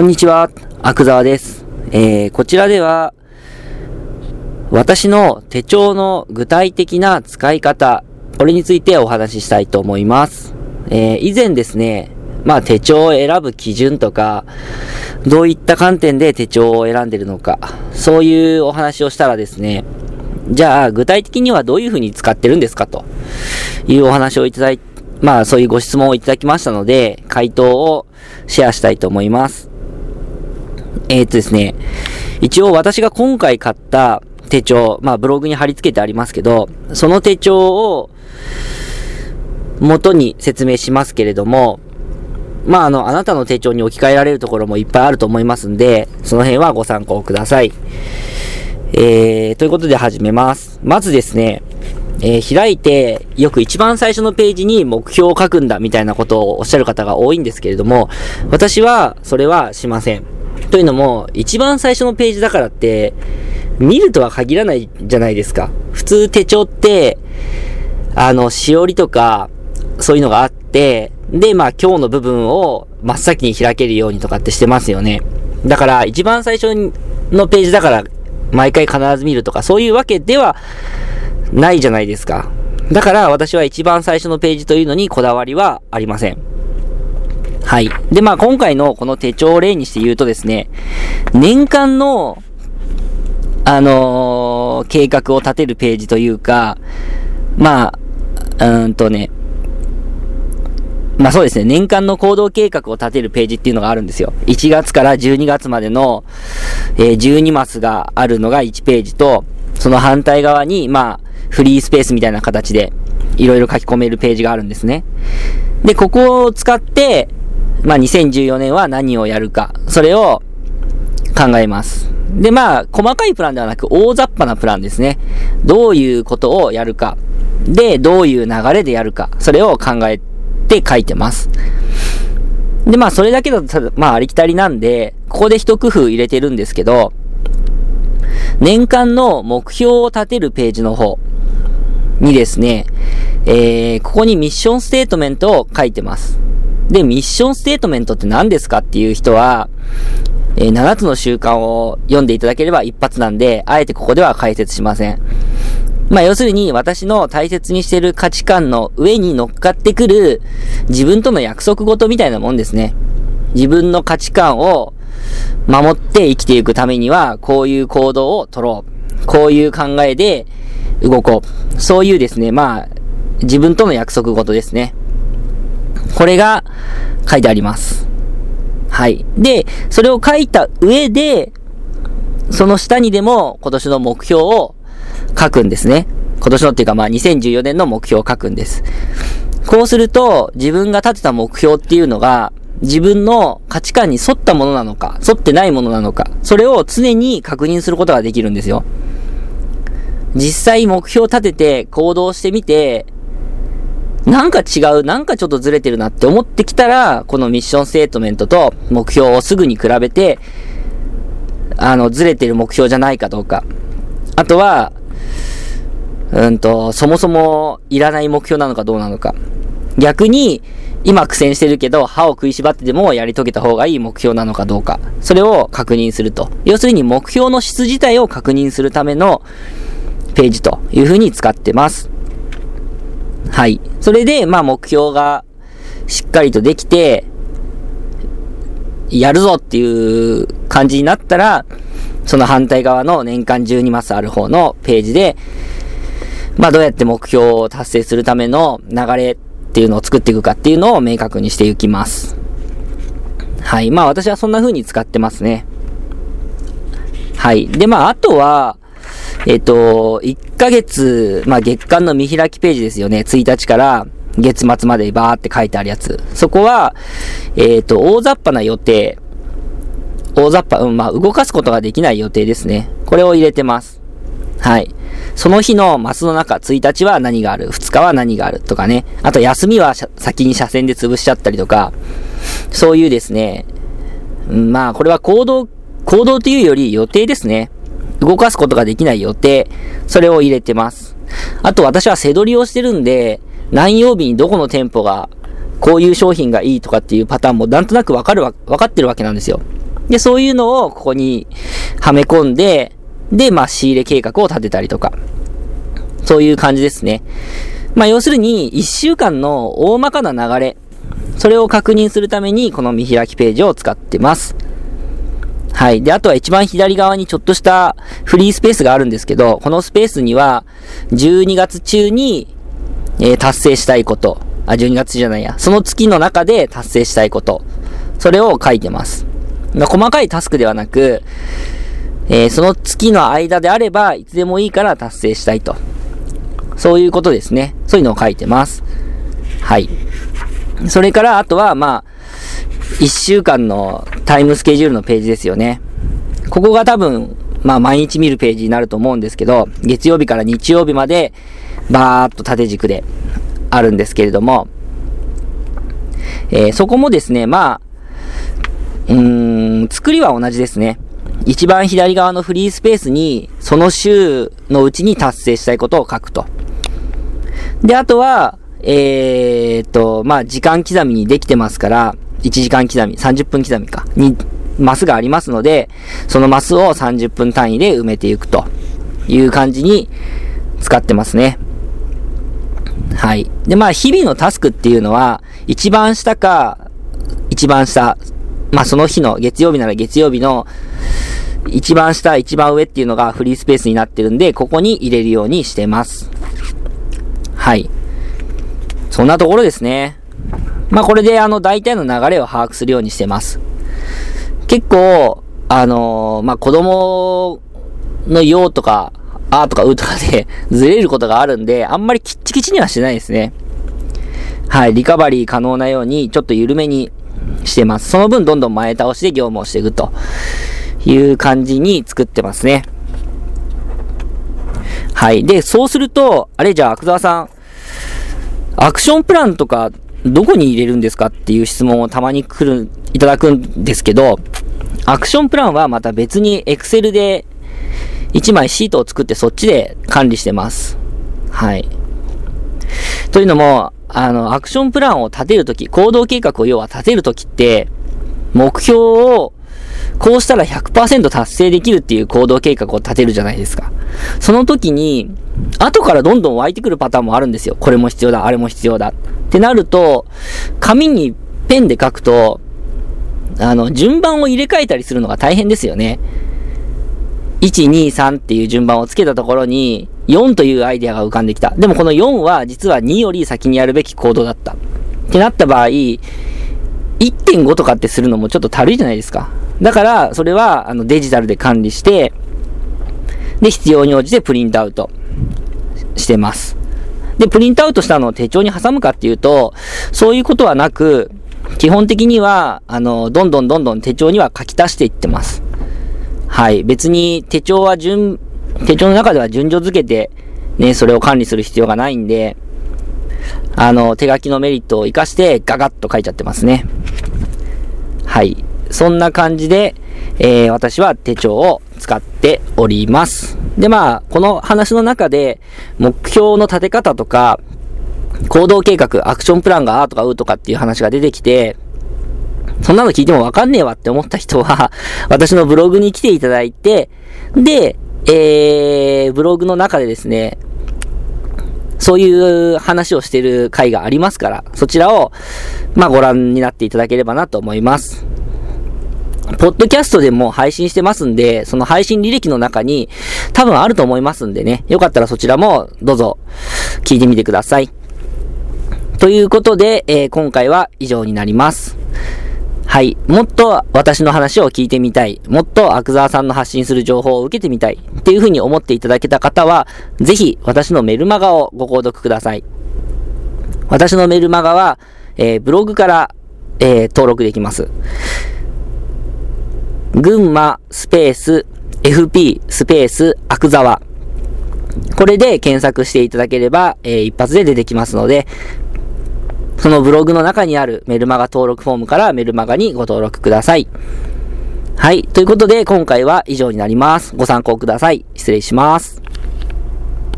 こんにちは、阿久沢です。えー、こちらでは、私の手帳の具体的な使い方、これについてお話ししたいと思います。えー、以前ですね、まあ手帳を選ぶ基準とか、どういった観点で手帳を選んでるのか、そういうお話をしたらですね、じゃあ具体的にはどういう風に使ってるんですかというお話をいただいて、まあそういうご質問をいただきましたので、回答をシェアしたいと思います。えー、っとですね、一応私が今回買った手帳、まあブログに貼り付けてありますけど、その手帳を元に説明しますけれども、まああの、あなたの手帳に置き換えられるところもいっぱいあると思いますんで、その辺はご参考ください。えー、ということで始めます。まずですね、えー、開いて、よく一番最初のページに目標を書くんだみたいなことをおっしゃる方が多いんですけれども、私はそれはしません。というのも、一番最初のページだからって、見るとは限らないじゃないですか。普通手帳って、あの、しおりとか、そういうのがあって、で、まあ今日の部分を真っ先に開けるようにとかってしてますよね。だから、一番最初のページだから、毎回必ず見るとか、そういうわけではないじゃないですか。だから私は一番最初のページというのにこだわりはありません。はい。で、まあ今回のこの手帳を例にして言うとですね、年間の、あのー、計画を立てるページというか、まあ、うんとね、まあそうですね、年間の行動計画を立てるページっていうのがあるんですよ。1月から12月までの、えー、12マスがあるのが1ページと、その反対側に、まあ、フリースペースみたいな形で、いろいろ書き込めるページがあるんですね。で、ここを使って、まあ、2014年は何をやるか、それを考えます。で、まあ、細かいプランではなく、大雑把なプランですね。どういうことをやるか。で、どういう流れでやるか。それを考えて書いてます。で、まあ、それだけだと、まあ、ありきたりなんで、ここで一工夫入れてるんですけど、年間の目標を立てるページの方にですね、えー、ここにミッションステートメントを書いてます。で、ミッションステートメントって何ですかっていう人は、えー、7つの習慣を読んでいただければ一発なんで、あえてここでは解説しません。まあ、要するに私の大切にしている価値観の上に乗っかってくる自分との約束事みたいなもんですね。自分の価値観を守って生きていくためには、こういう行動を取ろう。こういう考えで動こう。そういうですね、まあ、自分との約束事ですね。これが書いてあります。はい。で、それを書いた上で、その下にでも今年の目標を書くんですね。今年のっていうかまあ2014年の目標を書くんです。こうすると自分が立てた目標っていうのが自分の価値観に沿ったものなのか、沿ってないものなのか、それを常に確認することができるんですよ。実際目標を立てて行動してみて、なんか違う、なんかちょっとずれてるなって思ってきたら、このミッションステートメントと目標をすぐに比べて、あの、ずれてる目標じゃないかどうか。あとは、うんと、そもそもいらない目標なのかどうなのか。逆に、今苦戦してるけど、歯を食いしばってでもやり遂げた方がいい目標なのかどうか。それを確認すると。要するに目標の質自体を確認するためのページというふうに使ってます。はい。それで、まあ目標がしっかりとできて、やるぞっていう感じになったら、その反対側の年間12マスある方のページで、まあどうやって目標を達成するための流れっていうのを作っていくかっていうのを明確にしていきます。はい。まあ私はそんな風に使ってますね。はい。で、まああとは、えっ、と、1ヶ月、まあ、月間の見開きページですよね。1日から月末までバーって書いてあるやつ。そこは、えっ、と、大雑把な予定。大雑把、うん、まあ、動かすことができない予定ですね。これを入れてます。はい。その日のマスの中、1日は何がある、2日は何があるとかね。あと、休みは先に車線で潰しちゃったりとか、そういうですね、まあ、これは行動、行動というより予定ですね。動かすことができない予定、それを入れてます。あと私は背取りをしてるんで、何曜日にどこの店舗が、こういう商品がいいとかっていうパターンもなんとなくわかるわ、わかってるわけなんですよ。で、そういうのをここにはめ込んで、で、まあ、仕入れ計画を立てたりとか。そういう感じですね。まあ、要するに、1週間の大まかな流れ。それを確認するために、この見開きページを使ってます。はい。で、あとは一番左側にちょっとしたフリースペースがあるんですけど、このスペースには、12月中に、えー、達成したいこと。あ、12月じゃないや。その月の中で達成したいこと。それを書いてます。ま、細かいタスクではなく、えー、その月の間であれば、いつでもいいから達成したいと。そういうことですね。そういうのを書いてます。はい。それから、あとは、まあ、1週間のタイムスケジュールのページですよね。ここが多分、まあ毎日見るページになると思うんですけど、月曜日から日曜日まで、バーっと縦軸であるんですけれども、えー、そこもですね、まあ、うーん、作りは同じですね。一番左側のフリースペースに、その週のうちに達成したいことを書くと。で、あとは、えー、っと、まあ、時間刻みにできてますから、1時間刻み、30分刻みか、に、マスがありますので、そのマスを30分単位で埋めていくという感じに使ってますね。はい。で、まあ、日々のタスクっていうのは、一番下か、一番下、まあ、その日の、月曜日なら月曜日の、一番下、一番上っていうのがフリースペースになってるんで、ここに入れるようにしてます。はい。そんなところですね。まあこれであの大体の流れを把握するようにしてます。結構、あのー、まあ子供の用とか、あーとかうとかで ずれることがあるんで、あんまりきっちきちにはしてないですね。はい、リカバリー可能なように、ちょっと緩めにしてます。その分どんどん前倒しで業務をしていくという感じに作ってますね。はい。で、そうすると、あれじゃあ、阿久沢さん、アクションプランとかどこに入れるんですかっていう質問をたまに来る、いただくんですけど、アクションプランはまた別に Excel で1枚シートを作ってそっちで管理してます。はい。というのも、あの、アクションプランを立てるとき、行動計画を要は立てるときって、目標をこうしたら100%達成できるっていう行動計画を立てるじゃないですか。その時に、後からどんどん湧いてくるパターンもあるんですよ。これも必要だ、あれも必要だ。ってなると、紙にペンで書くと、あの、順番を入れ替えたりするのが大変ですよね。1、2、3っていう順番をつけたところに、4というアイデアが浮かんできた。でもこの4は実は2より先にやるべき行動だった。ってなった場合、1.5とかってするのもちょっと足るいじゃないですか。だから、それは、あの、デジタルで管理して、で、必要に応じてプリントアウトしてます。で、プリントアウトしたのを手帳に挟むかっていうと、そういうことはなく、基本的には、あの、どんどんどんどん手帳には書き足していってます。はい。別に手帳は順、手帳の中では順序付けて、ね、それを管理する必要がないんで、あの、手書きのメリットを活かしてガガッと書いちゃってますね。はい。そんな感じで、えー、私は手帳を使っております。で、まあ、この話の中で、目標の立て方とか、行動計画、アクションプランがあーとかうとかっていう話が出てきて、そんなの聞いてもわかんねえわって思った人は、私のブログに来ていただいて、で、えー、ブログの中でですね、そういう話をしてる回がありますから、そちらを、まあ、ご覧になっていただければなと思います。ポッドキャストでも配信してますんで、その配信履歴の中に多分あると思いますんでね。よかったらそちらもどうぞ聞いてみてください。ということで、えー、今回は以上になります。はい。もっと私の話を聞いてみたい。もっとアクザーさんの発信する情報を受けてみたい。っていうふうに思っていただけた方は、ぜひ私のメルマガをご購読ください。私のメルマガは、えー、ブログから、えー、登録できます。群馬スペース FP スペースアクザワ。これで検索していただければ、えー、一発で出てきますので、そのブログの中にあるメルマガ登録フォームからメルマガにご登録ください。はい。ということで、今回は以上になります。ご参考ください。失礼します。